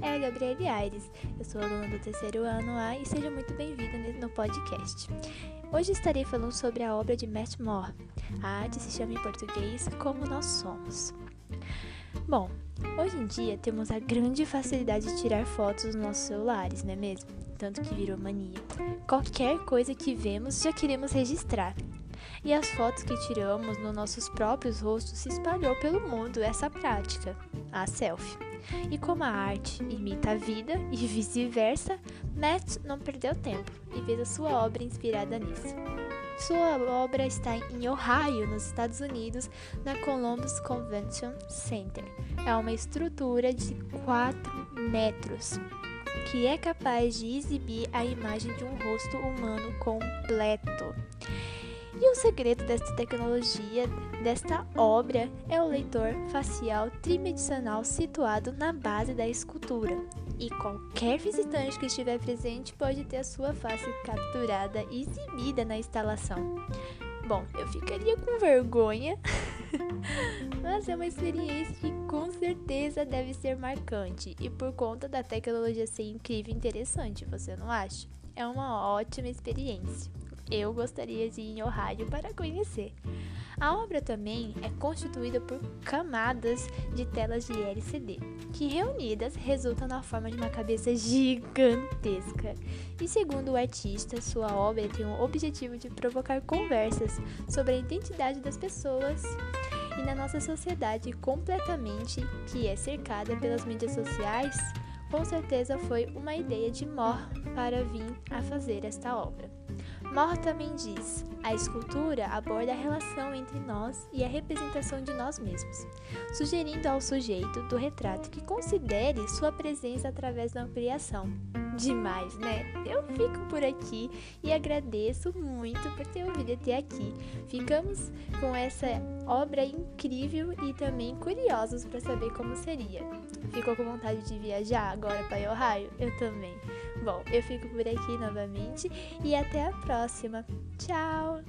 é a Gabriele Aires, eu sou aluna do terceiro ano A e seja muito bem-vinda no podcast. Hoje estarei falando sobre a obra de Matt Moore. A arte se chama em português Como Nós Somos. Bom, hoje em dia temos a grande facilidade de tirar fotos nos nossos celulares, não é mesmo? Tanto que virou mania. Qualquer coisa que vemos já queremos registrar. E as fotos que tiramos nos nossos próprios rostos se espalhou pelo mundo essa prática, a selfie. E como a arte imita a vida e vice-versa, Matt não perdeu tempo e fez a sua obra inspirada nisso. Sua obra está em Ohio, nos Estados Unidos, na Columbus Convention Center. É uma estrutura de 4 metros que é capaz de exibir a imagem de um rosto humano completo. E o segredo desta tecnologia, desta obra, é o leitor facial tridimensional situado na base da escultura. E qualquer visitante que estiver presente pode ter a sua face capturada e exibida na instalação. Bom, eu ficaria com vergonha, mas é uma experiência que com certeza deve ser marcante e por conta da tecnologia ser incrível e interessante, você não acha? É uma ótima experiência eu gostaria de ir em Ohio para conhecer. A obra também é constituída por camadas de telas de LCD, que reunidas resultam na forma de uma cabeça gigantesca. E segundo o artista, sua obra tem o objetivo de provocar conversas sobre a identidade das pessoas e na nossa sociedade completamente que é cercada pelas mídias sociais, com certeza foi uma ideia de Moore para vir a fazer esta obra. Moore também diz: a escultura aborda a relação entre nós e a representação de nós mesmos, sugerindo ao sujeito do retrato que considere sua presença através da ampliação. Demais, né? Eu fico por aqui e agradeço muito por ter ouvido até aqui. Ficamos com essa obra incrível e também curiosos para saber como seria. Ficou com vontade de viajar agora para Ohio? Eu também. Bom, eu fico por aqui novamente e até a próxima. Tchau!